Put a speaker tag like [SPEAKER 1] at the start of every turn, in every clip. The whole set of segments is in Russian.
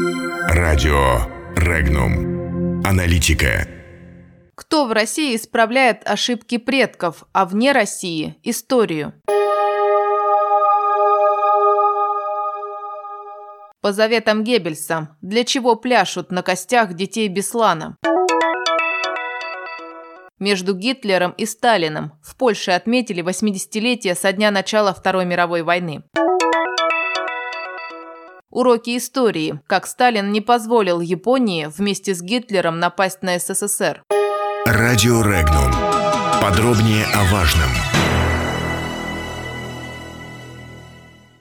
[SPEAKER 1] Радио Регнум. Аналитика.
[SPEAKER 2] Кто в России исправляет ошибки предков, а вне России – историю? По заветам Геббельса, для чего пляшут на костях детей Беслана? Между Гитлером и Сталиным в Польше отметили 80-летие со дня начала Второй мировой войны. Уроки истории. Как Сталин не позволил Японии вместе с Гитлером напасть на СССР.
[SPEAKER 1] Радио Регнум. Подробнее о важном.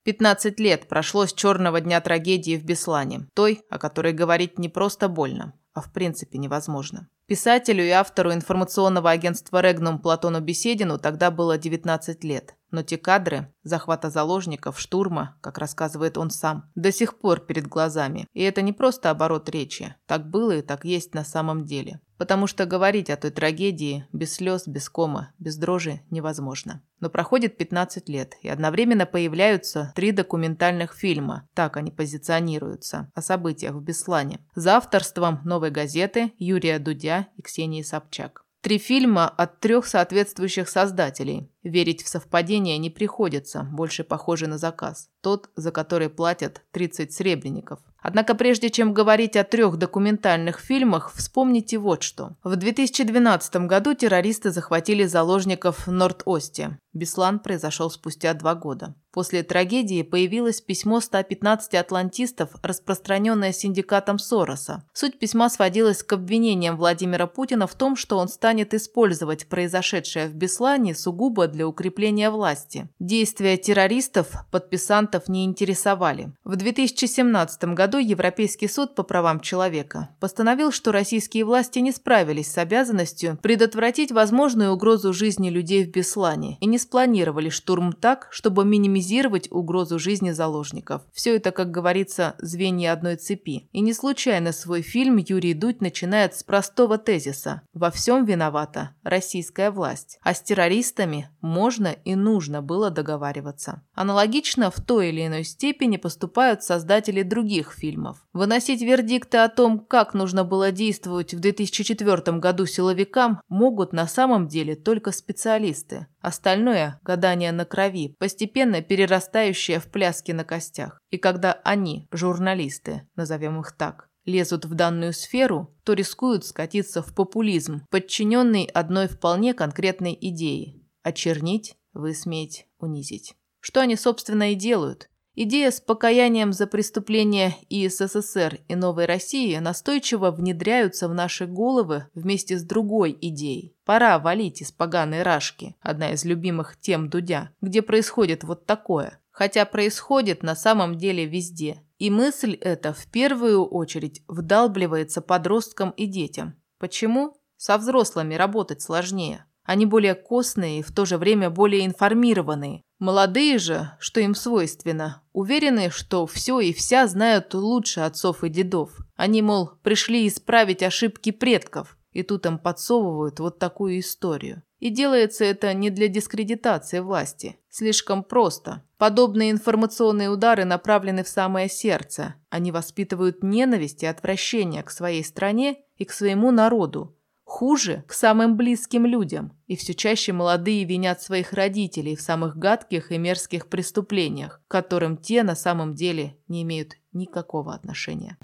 [SPEAKER 2] 15 лет прошло с черного дня трагедии в Беслане. Той, о которой говорить не просто больно, а в принципе невозможно. Писателю и автору информационного агентства «Регнум» Платону Беседину тогда было 19 лет. Но те кадры захвата заложников, штурма, как рассказывает он сам, до сих пор перед глазами. И это не просто оборот речи. Так было и так есть на самом деле. Потому что говорить о той трагедии без слез, без кома, без дрожи невозможно. Но проходит 15 лет, и одновременно появляются три документальных фильма, так они позиционируются, о событиях в Беслане, за авторством «Новой газеты» Юрия Дудя и Ксении Собчак. Три фильма от трех соответствующих создателей. Верить в совпадение не приходится, больше похоже на заказ. Тот, за который платят 30 сребреников. Однако прежде чем говорить о трех документальных фильмах, вспомните вот что. В 2012 году террористы захватили заложников в Норд-Осте. Беслан произошел спустя два года. После трагедии появилось письмо 115 атлантистов, распространенное синдикатом Сороса. Суть письма сводилась к обвинениям Владимира Путина в том, что он станет использовать произошедшее в Беслане сугубо для укрепления власти. Действия террористов подписантов не интересовали. В 2017 году Европейский суд по правам человека постановил, что российские власти не справились с обязанностью предотвратить возможную угрозу жизни людей в Беслане и не спланировали штурм так, чтобы минимизировать угрозу жизни заложников. Все это, как говорится, звенья одной цепи. И не случайно свой фильм Юрий Дудь начинает с простого тезиса «Во всем виновата российская власть, а с террористами можно и нужно было договариваться». Аналогично в той или иной степени поступают создатели других фильмов. Выносить вердикты о том, как нужно было действовать в 2004 году силовикам, могут на самом деле только специалисты. Остальное – гадание на крови, постепенно перерастающее в пляски на костях. И когда они, журналисты, назовем их так, лезут в данную сферу, то рискуют скатиться в популизм, подчиненный одной вполне конкретной идее – очернить, высмеять, унизить. Что они, собственно, и делают – Идея с покаянием за преступления и СССР и Новой России настойчиво внедряются в наши головы вместе с другой идеей. Пора валить из поганой рашки, одна из любимых тем Дудя, где происходит вот такое. Хотя происходит на самом деле везде. И мысль эта в первую очередь вдалбливается подросткам и детям. Почему? Со взрослыми работать сложнее. Они более костные и в то же время более информированные. Молодые же, что им свойственно, уверены, что все и вся знают лучше отцов и дедов. Они, мол, пришли исправить ошибки предков, и тут им подсовывают вот такую историю. И делается это не для дискредитации власти. Слишком просто. Подобные информационные удары направлены в самое сердце. Они воспитывают ненависть и отвращение к своей стране и к своему народу, Хуже – к самым близким людям, и все чаще молодые винят своих родителей в самых гадких и мерзких преступлениях, к которым те на самом деле не имеют никакого отношения.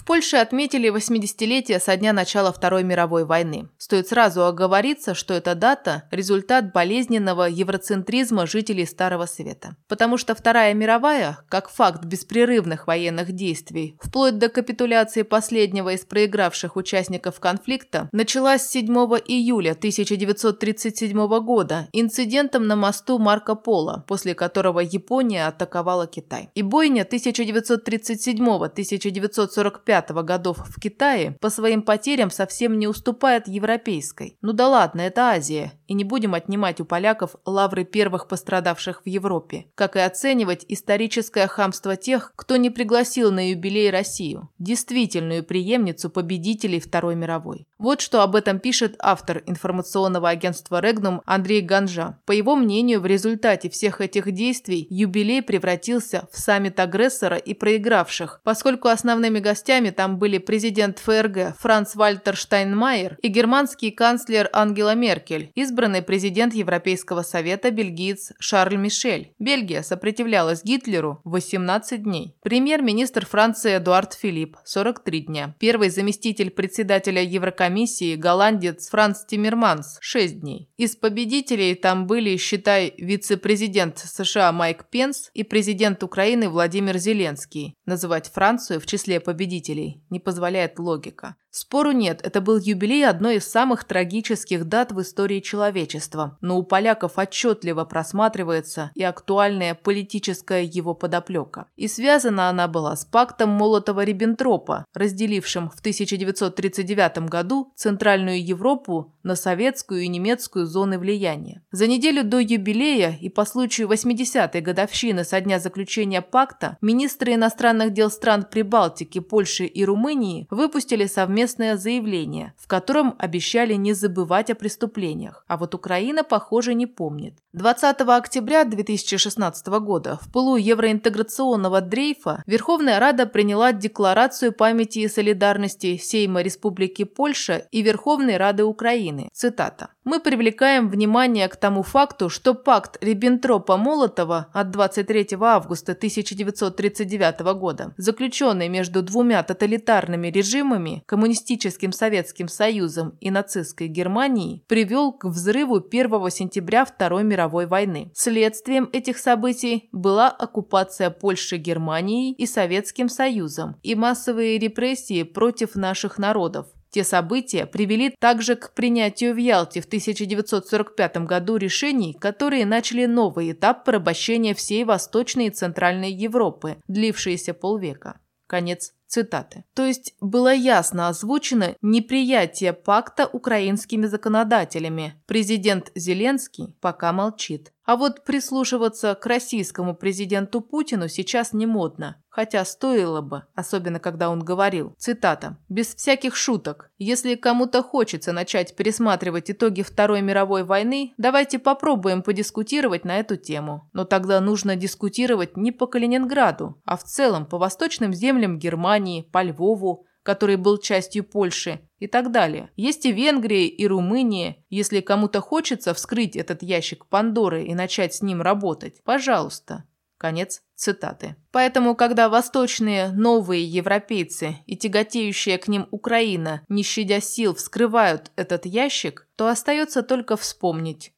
[SPEAKER 2] В Польше отметили 80-летие со дня начала Второй мировой войны. Стоит сразу оговориться, что эта дата – результат болезненного евроцентризма жителей Старого Света. Потому что Вторая мировая, как факт беспрерывных военных действий, вплоть до капитуляции последнего из проигравших участников конфликта, началась 7 июля 1937 года инцидентом на мосту Марко Поло, после которого Япония атаковала Китай. И бойня 1937-1945 1945 годов в Китае по своим потерям совсем не уступает европейской. Ну да ладно, это Азия, и не будем отнимать у поляков лавры первых пострадавших в Европе, как и оценивать историческое хамство тех, кто не пригласил на юбилей Россию, действительную преемницу победителей Второй мировой. Вот что об этом пишет автор информационного агентства «Регнум» Андрей Ганжа. По его мнению, в результате всех этих действий юбилей превратился в саммит агрессора и проигравших, поскольку основными гостями там были президент ФРГ Франц Вальтер Штайнмайер и германский канцлер Ангела Меркель, избранный президент Европейского совета бельгиец Шарль Мишель. Бельгия сопротивлялась Гитлеру 18 дней. Премьер-министр Франции Эдуард Филипп – 43 дня. Первый заместитель председателя Еврокомиссии комиссии голландец Франц Тиммерманс – 6 дней. Из победителей там были, считай, вице-президент США Майк Пенс и президент Украины Владимир Зеленский. Называть Францию в числе победителей не позволяет логика. Спору нет, это был юбилей одной из самых трагических дат в истории человечества, но у поляков отчетливо просматривается и актуальная политическая его подоплека. И связана она была с пактом Молотова-Риббентропа, разделившим в 1939 году Центральную Европу на советскую и немецкую зоны влияния. За неделю до юбилея и по случаю 80-й годовщины со дня заключения пакта министры иностранных дел стран Прибалтики, Польши и Румынии выпустили совместно совместное заявление, в котором обещали не забывать о преступлениях, а вот Украина, похоже, не помнит. 20 октября 2016 года в пылу евроинтеграционного дрейфа Верховная Рада приняла Декларацию памяти и солидарности Сейма Республики Польша и Верховной Рады Украины. Цитата. «Мы привлекаем внимание к тому факту, что пакт Риббентропа-Молотова от 23 августа 1939 года, заключенный между двумя тоталитарными режимами, коммунистическим Советским Союзом и нацистской Германией привел к взрыву 1 сентября Второй мировой войны. Следствием этих событий была оккупация Польши Германией и Советским Союзом и массовые репрессии против наших народов. Те события привели также к принятию в Ялте в 1945 году решений, которые начали новый этап порабощения всей Восточной и Центральной Европы, длившийся полвека. Конец Цитаты. То есть было ясно озвучено неприятие пакта украинскими законодателями. Президент Зеленский пока молчит. А вот прислушиваться к российскому президенту Путину сейчас не модно. Хотя стоило бы, особенно когда он говорил, цитата, «Без всяких шуток, если кому-то хочется начать пересматривать итоги Второй мировой войны, давайте попробуем подискутировать на эту тему. Но тогда нужно дискутировать не по Калининграду, а в целом по восточным землям Германии, по Львову, который был частью Польши, и так далее. Есть и Венгрия, и Румыния. Если кому-то хочется вскрыть этот ящик Пандоры и начать с ним работать, пожалуйста. Конец цитаты. Поэтому, когда восточные новые европейцы и тяготеющая к ним Украина, не щадя сил, вскрывают этот ящик, то остается только вспомнить.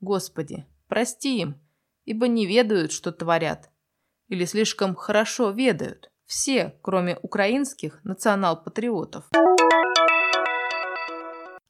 [SPEAKER 2] Господи, прости им, ибо не ведают, что творят. Или слишком хорошо ведают. Все, кроме украинских национал-патриотов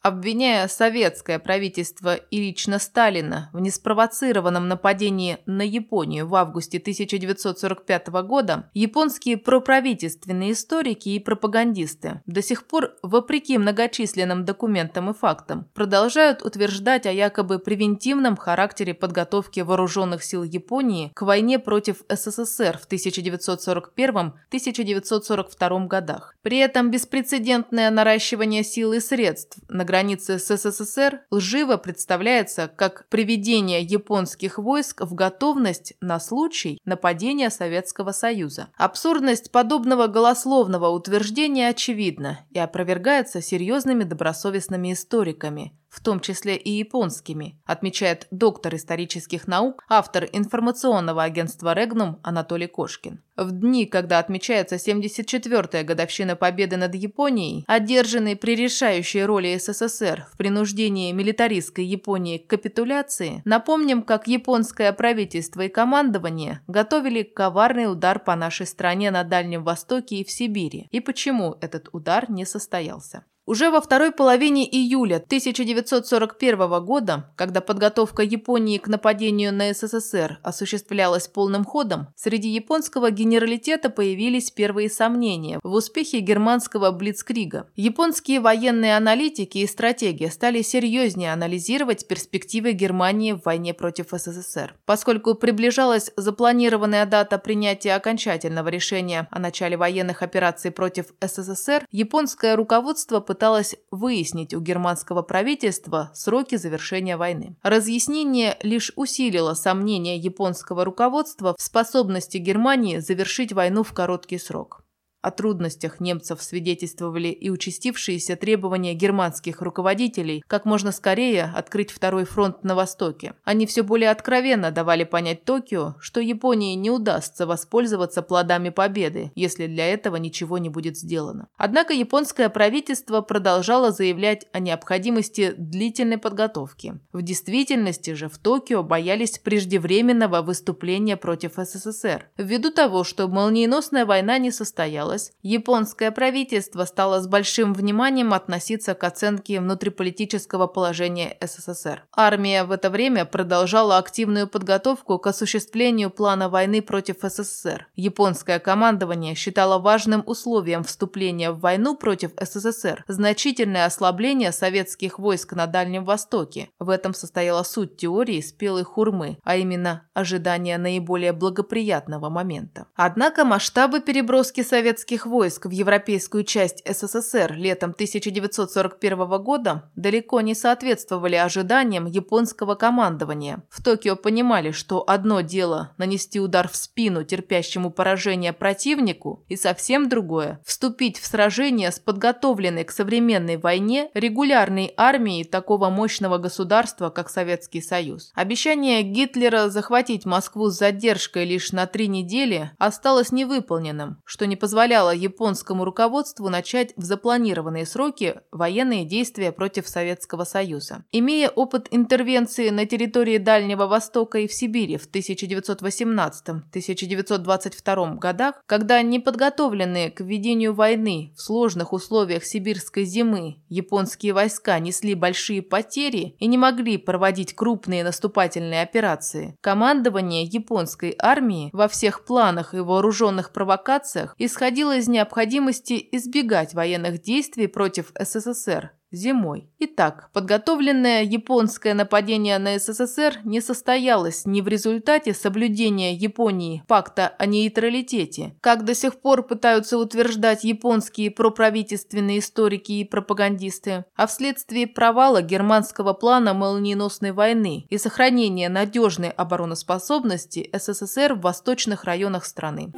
[SPEAKER 2] обвиняя советское правительство и лично Сталина в неспровоцированном нападении на Японию в августе 1945 года, японские проправительственные историки и пропагандисты до сих пор, вопреки многочисленным документам и фактам, продолжают утверждать о якобы превентивном характере подготовки вооруженных сил Японии к войне против СССР в 1941-1942 годах. При этом беспрецедентное наращивание сил и средств на границе с СССР лживо представляется как приведение японских войск в готовность на случай нападения Советского Союза. Абсурдность подобного голословного утверждения очевидна и опровергается серьезными добросовестными историками, в том числе и японскими, отмечает доктор исторических наук, автор информационного агентства «Регнум» Анатолий Кошкин. В дни, когда отмечается 74-я годовщина победы над Японией, одержанной при решающей роли СССР в принуждении милитаристской Японии к капитуляции, напомним, как японское правительство и командование готовили коварный удар по нашей стране на Дальнем Востоке и в Сибири, и почему этот удар не состоялся. Уже во второй половине июля 1941 года, когда подготовка Японии к нападению на СССР осуществлялась полным ходом, среди японского генералитета появились первые сомнения в успехе германского Блицкрига. Японские военные аналитики и стратеги стали серьезнее анализировать перспективы Германии в войне против СССР. Поскольку приближалась запланированная дата принятия окончательного решения о начале военных операций против СССР, японское руководство попыталась выяснить у германского правительства сроки завершения войны. Разъяснение лишь усилило сомнения японского руководства в способности Германии завершить войну в короткий срок. О трудностях немцев свидетельствовали и участившиеся требования германских руководителей как можно скорее открыть второй фронт на Востоке. Они все более откровенно давали понять Токио, что Японии не удастся воспользоваться плодами победы, если для этого ничего не будет сделано. Однако японское правительство продолжало заявлять о необходимости длительной подготовки. В действительности же в Токио боялись преждевременного выступления против СССР. Ввиду того, что молниеносная война не состоялась, случилось, японское правительство стало с большим вниманием относиться к оценке внутриполитического положения СССР. Армия в это время продолжала активную подготовку к осуществлению плана войны против СССР. Японское командование считало важным условием вступления в войну против СССР значительное ослабление советских войск на Дальнем Востоке. В этом состояла суть теории спелой хурмы, а именно ожидание наиболее благоприятного момента. Однако масштабы переброски советских советских войск в европейскую часть СССР летом 1941 года далеко не соответствовали ожиданиям японского командования. В Токио понимали, что одно дело нанести удар в спину терпящему поражение противнику, и совсем другое – вступить в сражение с подготовленной к современной войне регулярной армией такого мощного государства, как Советский Союз. Обещание Гитлера захватить Москву с задержкой лишь на три недели осталось невыполненным, что не позволяет позволяло японскому руководству начать в запланированные сроки военные действия против Советского Союза. Имея опыт интервенции на территории Дальнего Востока и в Сибири в 1918-1922 годах, когда неподготовленные к ведению войны в сложных условиях сибирской зимы японские войска несли большие потери и не могли проводить крупные наступательные операции, командование японской армии во всех планах и вооруженных провокациях исходило исходила из необходимости избегать военных действий против СССР зимой. Итак, подготовленное японское нападение на СССР не состоялось ни в результате соблюдения Японии пакта о нейтралитете, как до сих пор пытаются утверждать японские проправительственные историки и пропагандисты, а вследствие провала германского плана молниеносной войны и сохранения надежной обороноспособности СССР в восточных районах страны.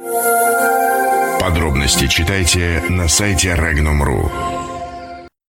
[SPEAKER 1] Подробности читайте на сайте Regnum.ru.